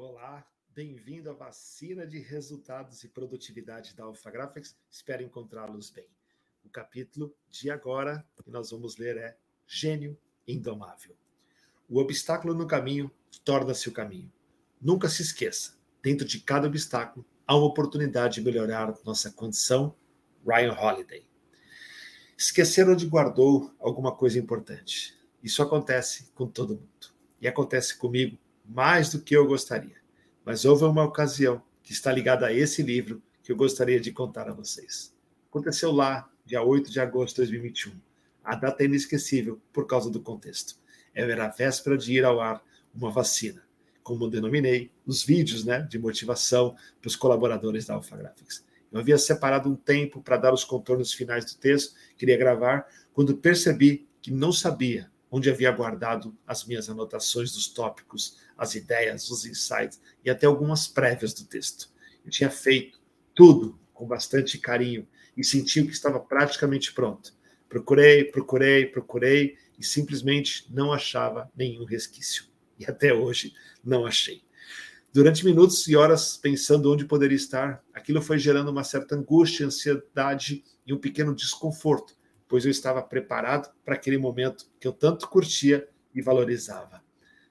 Olá, bem-vindo à vacina de resultados e produtividade da Alpha Graphics. Espero encontrá-los bem. O capítulo de agora que nós vamos ler é Gênio Indomável. O obstáculo no caminho torna-se o caminho. Nunca se esqueça, dentro de cada obstáculo há uma oportunidade de melhorar nossa condição. Ryan Holiday. Esquecer onde guardou alguma coisa importante. Isso acontece com todo mundo. E acontece comigo mais do que eu gostaria. Mas houve uma ocasião que está ligada a esse livro que eu gostaria de contar a vocês. Aconteceu lá, dia 8 de agosto de 2021. A data é inesquecível por causa do contexto. Era a véspera de ir ao ar uma vacina, como denominei, os vídeos né, de motivação para os colaboradores da Alpha Graphics. Eu havia separado um tempo para dar os contornos finais do texto, queria gravar, quando percebi que não sabia onde havia guardado as minhas anotações dos tópicos, as ideias, os insights e até algumas prévias do texto. Eu tinha feito tudo com bastante carinho e senti que estava praticamente pronto. Procurei, procurei, procurei e simplesmente não achava nenhum resquício. E até hoje não achei. Durante minutos e horas pensando onde poderia estar, aquilo foi gerando uma certa angústia, ansiedade e um pequeno desconforto, pois eu estava preparado para aquele momento que eu tanto curtia e valorizava.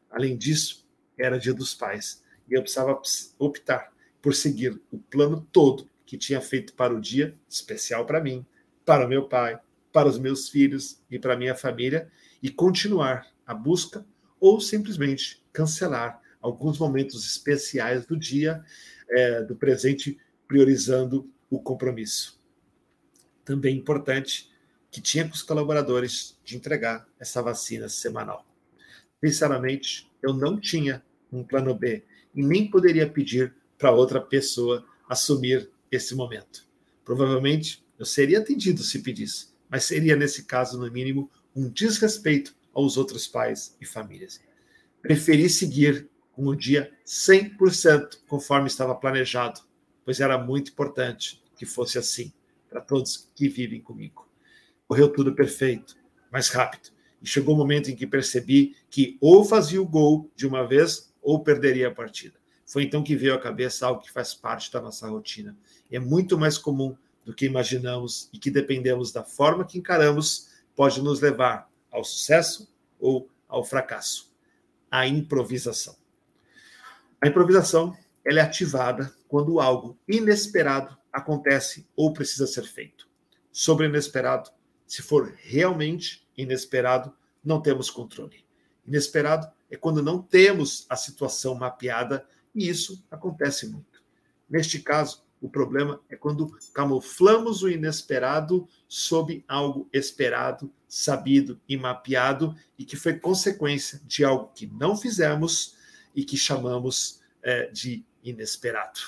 Além disso, era Dia dos Pais e eu precisava optar por seguir o plano todo que tinha feito para o dia especial para mim, para o meu pai, para os meus filhos e para minha família e continuar a busca ou simplesmente cancelar alguns momentos especiais do dia, é, do presente, priorizando o compromisso. Também importante que tinha com os colaboradores de entregar essa vacina semanal. Sinceramente, eu não tinha um plano B e nem poderia pedir para outra pessoa assumir esse momento. Provavelmente eu seria atendido se pedisse, mas seria, nesse caso, no mínimo, um desrespeito aos outros pais e famílias. Preferi seguir o dia 100% conforme estava planejado, pois era muito importante que fosse assim para todos que vivem comigo correu tudo perfeito, mais rápido. E chegou o um momento em que percebi que ou fazia o gol de uma vez ou perderia a partida. Foi então que veio à cabeça algo que faz parte da nossa rotina. É muito mais comum do que imaginamos e que dependemos da forma que encaramos pode nos levar ao sucesso ou ao fracasso. A improvisação. A improvisação ela é ativada quando algo inesperado acontece ou precisa ser feito. Sobre o inesperado, se for realmente inesperado, não temos controle. Inesperado é quando não temos a situação mapeada e isso acontece muito. Neste caso, o problema é quando camuflamos o inesperado sob algo esperado, sabido e mapeado e que foi consequência de algo que não fizemos e que chamamos é, de inesperado.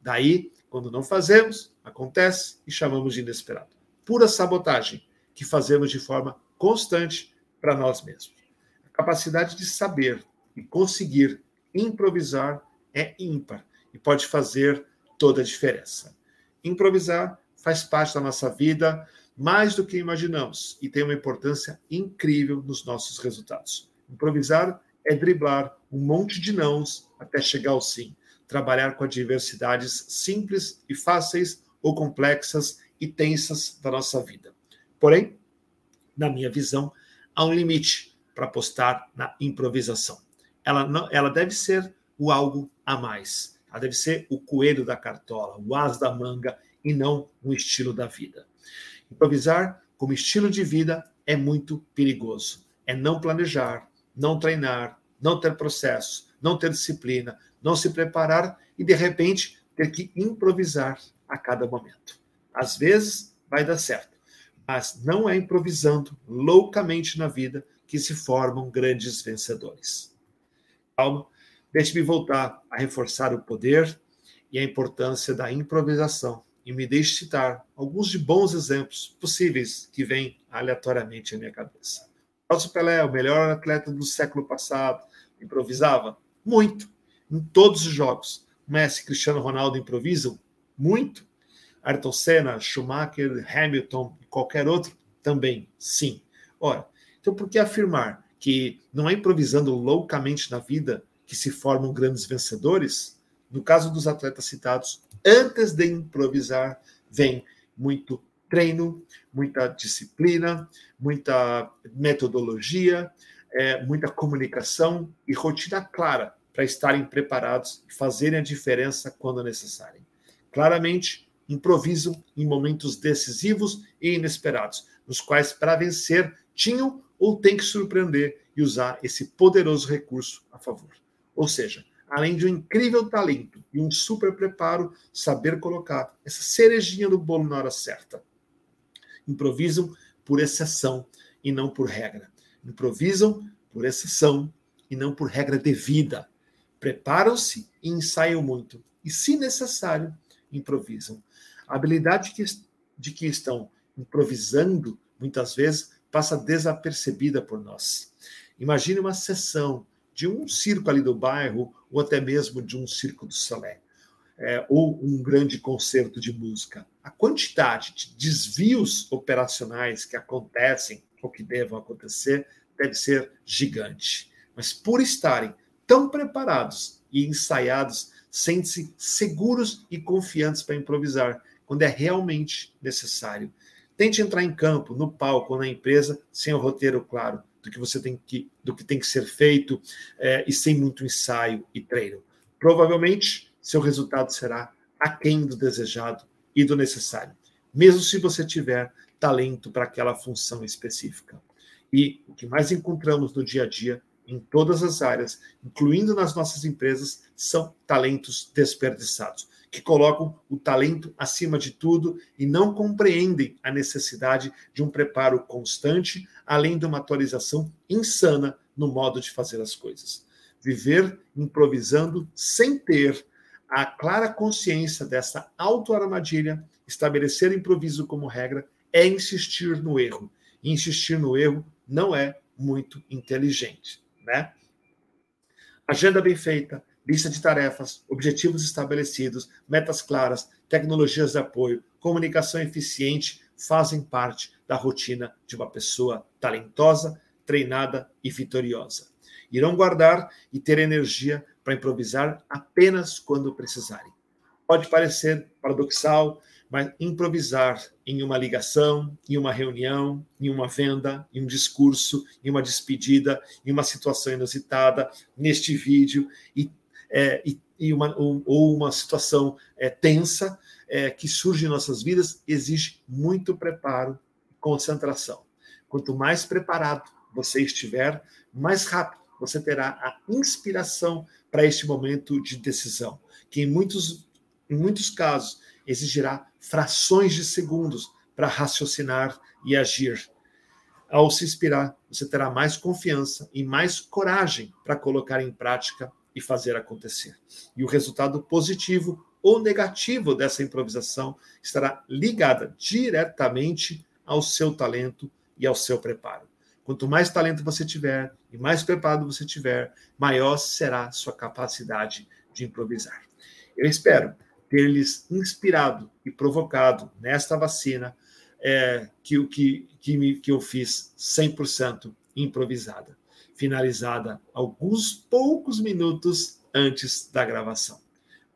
Daí, quando não fazemos, acontece e chamamos de inesperado. Pura sabotagem que fazemos de forma constante para nós mesmos. A capacidade de saber e conseguir improvisar é ímpar e pode fazer toda a diferença. Improvisar faz parte da nossa vida mais do que imaginamos e tem uma importância incrível nos nossos resultados. Improvisar é driblar um monte de nãos até chegar ao sim. Trabalhar com adversidades simples e fáceis ou complexas e tensas da nossa vida. Porém, na minha visão, há um limite para apostar na improvisação. Ela, não, ela deve ser o algo a mais. Ela deve ser o coelho da cartola, o as da manga e não um estilo da vida. Improvisar como estilo de vida é muito perigoso. É não planejar, não treinar, não ter processo, não ter disciplina, não se preparar e de repente ter que improvisar a cada momento. Às vezes vai dar certo mas não é improvisando loucamente na vida que se formam grandes vencedores. Calma, deixe-me voltar a reforçar o poder e a importância da improvisação e me deixe citar alguns de bons exemplos possíveis que vêm aleatoriamente à minha cabeça. Nelson Pelé, o melhor atleta do século passado, improvisava muito em todos os jogos. Messi, Cristiano Ronaldo improvisam muito. Ayrton Senna, Schumacher, Hamilton qualquer outro? Também, sim. Ora, então por que afirmar que não é improvisando loucamente na vida que se formam grandes vencedores, no caso dos atletas citados, antes de improvisar, vem muito treino, muita disciplina, muita metodologia, é, muita comunicação e rotina clara para estarem preparados e fazerem a diferença quando necessário. Claramente, improvisam em momentos decisivos e inesperados, nos quais, para vencer, tinham ou têm que surpreender e usar esse poderoso recurso a favor. Ou seja, além de um incrível talento e um super preparo, saber colocar essa cerejinha do bolo na hora certa. Improvisam por exceção e não por regra. Improvisam por exceção e não por regra devida. Preparam-se e ensaiam muito. E, se necessário, improvisam. A habilidade que, de que estão improvisando, muitas vezes, passa desapercebida por nós. Imagine uma sessão de um circo ali do bairro, ou até mesmo de um circo do Salé, é, ou um grande concerto de música. A quantidade de desvios operacionais que acontecem, ou que devam acontecer, deve ser gigante. Mas por estarem tão preparados e ensaiados, sentem-se seguros e confiantes para improvisar, quando é realmente necessário. Tente entrar em campo, no palco ou na empresa, sem o roteiro claro do que você tem que, do que, tem que ser feito é, e sem muito ensaio e treino. Provavelmente, seu resultado será aquém do desejado e do necessário, mesmo se você tiver talento para aquela função específica. E o que mais encontramos no dia a dia, em todas as áreas, incluindo nas nossas empresas, são talentos desperdiçados que colocam o talento acima de tudo e não compreendem a necessidade de um preparo constante, além de uma atualização insana no modo de fazer as coisas. Viver improvisando sem ter a clara consciência dessa auto-armadilha, estabelecer improviso como regra, é insistir no erro. E insistir no erro não é muito inteligente, né? Agenda bem feita, lista de tarefas, objetivos estabelecidos, metas claras, tecnologias de apoio, comunicação eficiente fazem parte da rotina de uma pessoa talentosa, treinada e vitoriosa. Irão guardar e ter energia para improvisar apenas quando precisarem. Pode parecer paradoxal, mas improvisar em uma ligação, em uma reunião, em uma venda, em um discurso, em uma despedida, em uma situação inusitada, neste vídeo e é, e, e uma, ou, ou, uma situação é, tensa é, que surge em nossas vidas exige muito preparo e concentração. Quanto mais preparado você estiver, mais rápido você terá a inspiração para este momento de decisão, que em muitos, em muitos casos exigirá frações de segundos para raciocinar e agir. Ao se inspirar, você terá mais confiança e mais coragem para colocar em prática e fazer acontecer. E o resultado positivo ou negativo dessa improvisação estará ligada diretamente ao seu talento e ao seu preparo. Quanto mais talento você tiver e mais preparado você tiver, maior será sua capacidade de improvisar. Eu espero ter lhes inspirado e provocado nesta vacina é, que que, que, me, que eu fiz 100% improvisada finalizada alguns poucos minutos antes da gravação.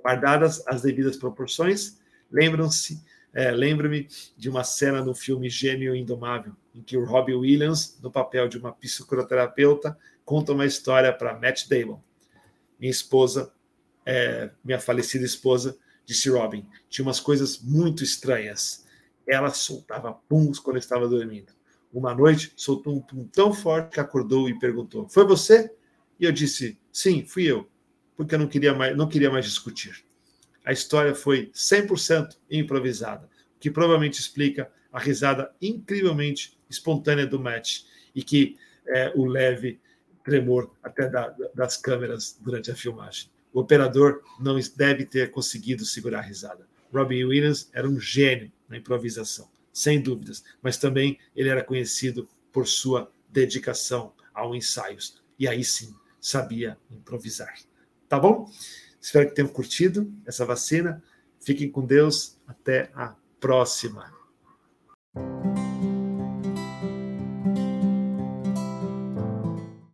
Guardadas as devidas proporções, lembram-se, é, lembro-me de uma cena no filme Gênio Indomável, em que o Robbie Williams, no papel de uma psicoterapeuta, conta uma história para Matt Damon. Minha esposa, é, minha falecida esposa, disse Robin, tinha umas coisas muito estranhas. Ela soltava puns quando estava dormindo. Uma noite, soltou um pum tão forte que acordou e perguntou: Foi você? E eu disse: Sim, fui eu, porque eu não queria mais, não queria mais discutir. A história foi 100% improvisada, o que provavelmente explica a risada incrivelmente espontânea do Matt e que é, o leve tremor até da, das câmeras durante a filmagem. O operador não deve ter conseguido segurar a risada. Robin Williams era um gênio na improvisação sem dúvidas, mas também ele era conhecido por sua dedicação aos ensaios. E aí sim, sabia improvisar. Tá bom? Espero que tenham curtido essa vacina. Fiquem com Deus. Até a próxima.